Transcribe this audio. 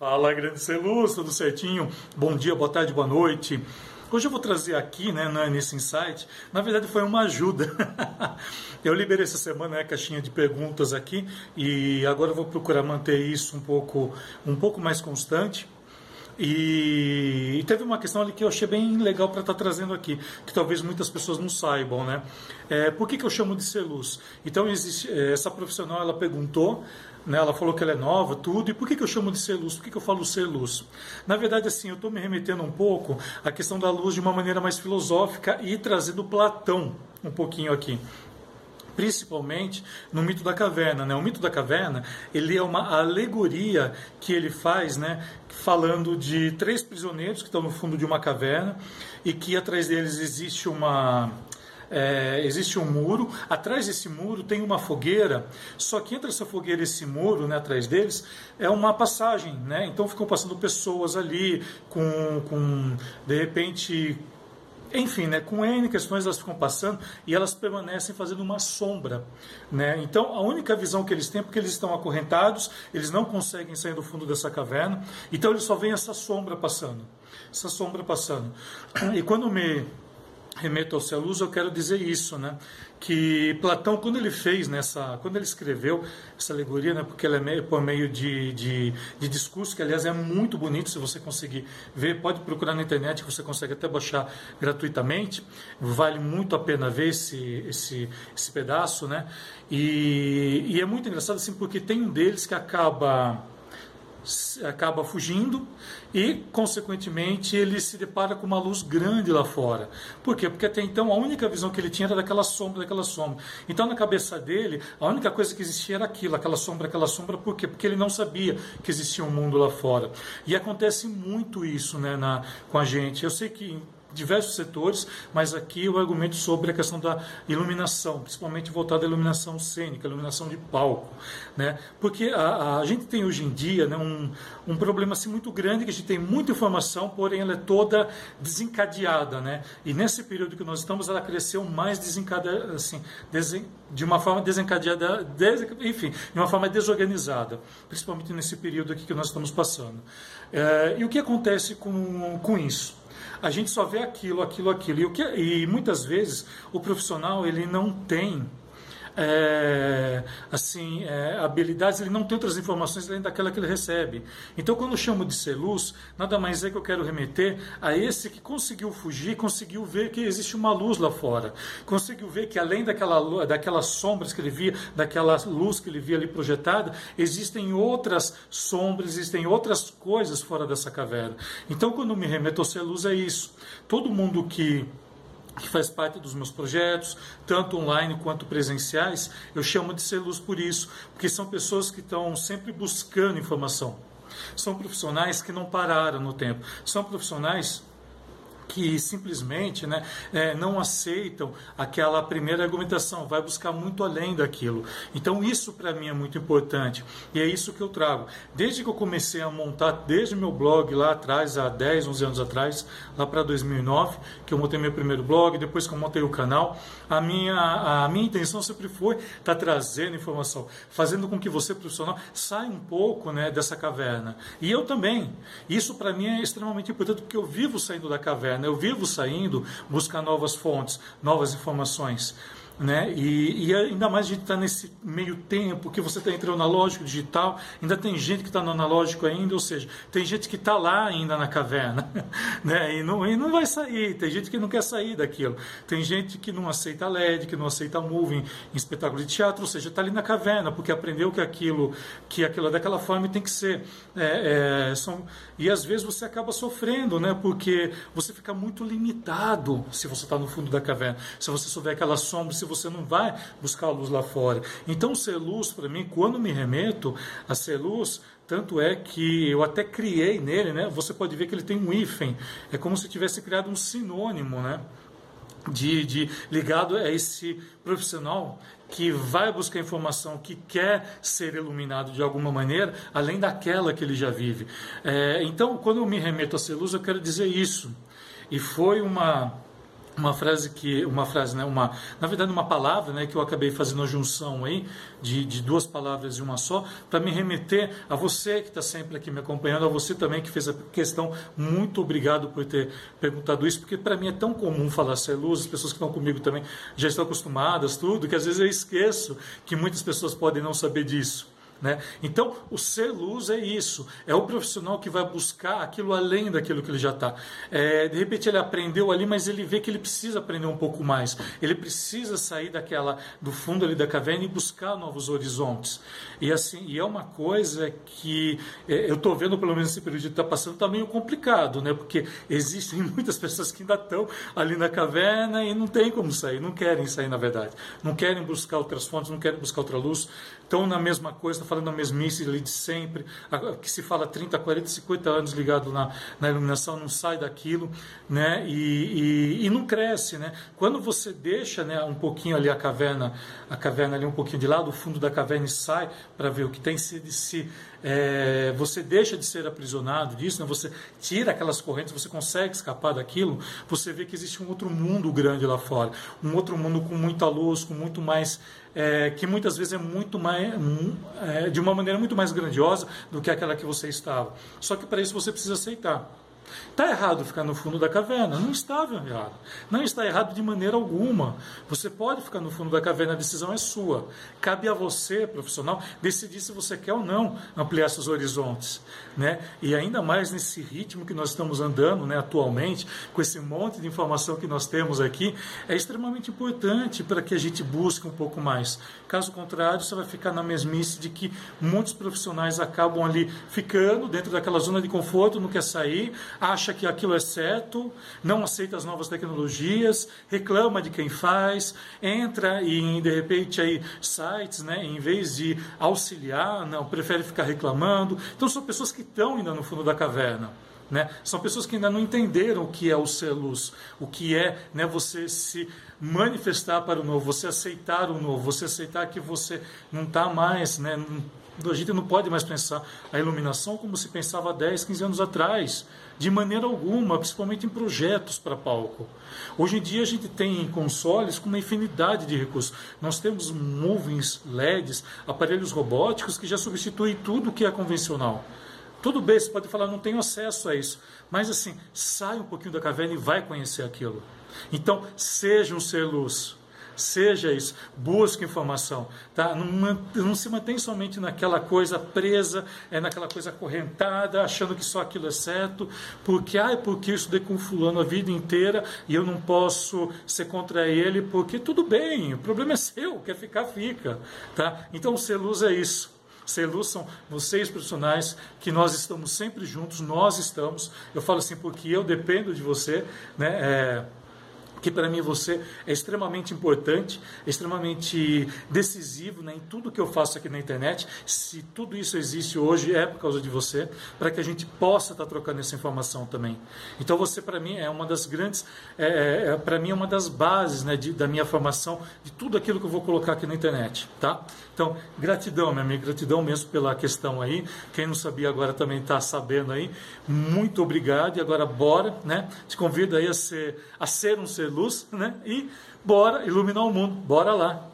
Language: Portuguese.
Fala, grande Celuz, tudo certinho? Bom dia, boa tarde, boa noite. Hoje eu vou trazer aqui, né, nesse insight, na verdade foi uma ajuda. eu liberei essa semana né, a caixinha de perguntas aqui e agora eu vou procurar manter isso um pouco, um pouco mais constante. E, e, teve uma questão ali que eu achei bem legal para estar tá trazendo aqui, que talvez muitas pessoas não saibam, né? É, por que, que eu chamo de ser luz? Então, existe, é, essa profissional, ela perguntou, né, ela falou que ela é nova, tudo, e por que, que eu chamo de ser luz? Por que, que eu falo ser luz? Na verdade, assim, eu estou me remetendo um pouco à questão da luz de uma maneira mais filosófica e trazendo Platão um pouquinho aqui principalmente no mito da caverna. Né? O mito da caverna ele é uma alegoria que ele faz, né, falando de três prisioneiros que estão no fundo de uma caverna e que atrás deles existe uma é, existe um muro, atrás desse muro tem uma fogueira, só que entre essa fogueira e esse muro, né, atrás deles, é uma passagem, né? Então ficam passando pessoas ali com, com de repente enfim, né, com N questões elas ficam passando e elas permanecem fazendo uma sombra. Né? Então, a única visão que eles têm é porque eles estão acorrentados, eles não conseguem sair do fundo dessa caverna, então eles só veem essa sombra passando. Essa sombra passando. E quando me remeto ao luz, eu quero dizer isso, né? Que Platão, quando ele fez nessa, quando ele escreveu essa alegoria, né? Porque ela é meio, por meio de, de, de, discurso, que aliás é muito bonito, se você conseguir ver, pode procurar na internet, que você consegue até baixar gratuitamente, vale muito a pena ver esse, esse, esse pedaço, né? E, e é muito engraçado assim, porque tem um deles que acaba acaba fugindo e, consequentemente, ele se depara com uma luz grande lá fora. Por quê? Porque até então a única visão que ele tinha era daquela sombra, daquela sombra. Então, na cabeça dele, a única coisa que existia era aquilo, aquela sombra, aquela sombra. Por quê? Porque ele não sabia que existia um mundo lá fora. E acontece muito isso né, na, com a gente. Eu sei que diversos setores, mas aqui eu argumento sobre a questão da iluminação, principalmente voltada à iluminação cênica, iluminação de palco, né? Porque a, a gente tem hoje em dia né, um, um problema assim muito grande que a gente tem muita informação, porém ela é toda desencadeada, né? E nesse período que nós estamos, ela cresceu mais desencadeada, assim, desen, de uma forma desencadeada, des, enfim, de uma forma desorganizada, principalmente nesse período aqui que nós estamos passando. É, e o que acontece com, com isso? A gente só vê aquilo, aquilo, aquilo. E, que, e muitas vezes o profissional ele não tem é, assim, é, habilidades, ele não tem outras informações além daquela que ele recebe. Então, quando eu chamo de ser luz, nada mais é que eu quero remeter a esse que conseguiu fugir, conseguiu ver que existe uma luz lá fora, conseguiu ver que além daquela, daquelas sombras que ele via, daquela luz que ele via ali projetada, existem outras sombras, existem outras coisas fora dessa caverna. Então, quando me remeto ao ser luz, é isso. Todo mundo que que faz parte dos meus projetos, tanto online quanto presenciais, eu chamo de ser luz por isso, porque são pessoas que estão sempre buscando informação. São profissionais que não pararam no tempo. São profissionais que simplesmente né, é, não aceitam aquela primeira argumentação, vai buscar muito além daquilo. Então, isso para mim é muito importante e é isso que eu trago. Desde que eu comecei a montar, desde meu blog lá atrás, há 10, 11 anos atrás, lá para 2009, que eu montei meu primeiro blog, depois que eu montei o canal, a minha, a minha intenção sempre foi estar tá trazendo informação, fazendo com que você, profissional, saia um pouco né, dessa caverna. E eu também. Isso para mim é extremamente importante, porque eu vivo saindo da caverna. Eu vivo saindo buscar novas fontes, novas informações. Né? E, e, ainda mais a gente está nesse meio tempo que você está entrando no analógico digital, ainda tem gente que está no analógico ainda, ou seja, tem gente que está lá ainda na caverna, né? E não, e não vai sair, tem gente que não quer sair daquilo, tem gente que não aceita LED, que não aceita moving em espetáculo de teatro, ou seja, está ali na caverna, porque aprendeu que aquilo, que aquilo é daquela forma tem que ser. É, é, são, e às vezes você acaba sofrendo, né? Porque você fica muito limitado se você está no fundo da caverna, se você souber aquela sombra, se você não vai buscar a luz lá fora. Então, ser luz, para mim, quando me remeto a ser luz, tanto é que eu até criei nele, né? Você pode ver que ele tem um hífen, é como se tivesse criado um sinônimo, né? De, de, ligado a esse profissional que vai buscar informação, que quer ser iluminado de alguma maneira, além daquela que ele já vive. É, então, quando eu me remeto a ser luz, eu quero dizer isso. E foi uma uma frase que uma frase né uma na verdade uma palavra né que eu acabei fazendo a junção aí de, de duas palavras em uma só para me remeter a você que está sempre aqui me acompanhando a você também que fez a questão. Muito obrigado por ter perguntado isso porque para mim é tão comum falar ser luz as pessoas que estão comigo também já estão acostumadas tudo que às vezes eu esqueço que muitas pessoas podem não saber disso né? Então, o ser luz é isso, é o profissional que vai buscar aquilo além daquilo que ele já está. É, de repente ele aprendeu ali, mas ele vê que ele precisa aprender um pouco mais. Ele precisa sair daquela do fundo ali da caverna e buscar novos horizontes. E assim, e é uma coisa que é, eu estou vendo, pelo menos esse período que está passando, está meio complicado, né? Porque existem muitas pessoas que ainda estão ali na caverna e não tem como sair, não querem sair, na verdade. Não querem buscar outras fontes, não querem buscar outra luz, estão na mesma coisa, falando a mesmice ali de sempre, que se fala 30, 40, 50 anos ligado na, na iluminação, não sai daquilo, né? E, e, e, não cresce, né? Quando você deixa né, um pouquinho ali a caverna, a caverna ali um pouquinho de lado, o fundo da caverna e sai para ver o que tem, se, se é, você deixa de ser aprisionado disso, né? você tira aquelas correntes, você consegue escapar daquilo, você vê que existe um outro mundo grande lá fora, um outro mundo com muita luz, com muito mais, é, que muitas vezes é muito mais, é, de uma maneira muito mais grandiosa do que aquela que você estava. Só que para isso você precisa aceitar. Está errado ficar no fundo da caverna? Não estava errado. Não está errado de maneira alguma. Você pode ficar no fundo da caverna, a decisão é sua. Cabe a você, profissional, decidir se você quer ou não ampliar seus horizontes. Né? E ainda mais nesse ritmo que nós estamos andando né, atualmente, com esse monte de informação que nós temos aqui, é extremamente importante para que a gente busque um pouco mais. Caso contrário, você vai ficar na mesmice de que muitos profissionais acabam ali ficando dentro daquela zona de conforto, não quer sair, acha que aquilo é certo, não aceita as novas tecnologias, reclama de quem faz, entra em de repente aí sites, né, em vez de auxiliar, não, prefere ficar reclamando. Então são pessoas que estão ainda no fundo da caverna. Né? São pessoas que ainda não entenderam o que é o ser luz, o que é né, você se manifestar para o novo, você aceitar o novo, você aceitar que você não está mais, né, a gente não pode mais pensar a iluminação como se pensava 10, 15 anos atrás, de maneira alguma, principalmente em projetos para palco. Hoje em dia a gente tem consoles com uma infinidade de recursos. Nós temos movings LEDs, aparelhos robóticos que já substituem tudo que é convencional. Tudo bem, você pode falar, não tenho acesso a isso. Mas assim, sai um pouquinho da caverna e vai conhecer aquilo. Então, seja um ser luz seja isso, busque informação, tá? Não, não, se mantém somente naquela coisa presa, é naquela coisa acorrentada, achando que só aquilo é certo, porque, ah, porque eu estudei com fulano a vida inteira e eu não posso ser contra ele, porque tudo bem, o problema é seu, quer ficar, fica, tá? Então, ser luz é isso. Ser luz são vocês profissionais que nós estamos sempre juntos, nós estamos. Eu falo assim porque eu dependo de você, né? É, que para mim você é extremamente importante, extremamente decisivo né, em tudo que eu faço aqui na internet. Se tudo isso existe hoje é por causa de você, para que a gente possa estar tá trocando essa informação também. Então você para mim é uma das grandes, é, é, é para mim é uma das bases né, de, da minha formação, de tudo aquilo que eu vou colocar aqui na internet, tá? Então gratidão, minha amiga, gratidão mesmo pela questão aí. Quem não sabia agora também está sabendo aí. Muito obrigado e agora bora, né? Te convido aí a ser, a ser um ser luz, né? E bora iluminar o mundo, bora lá.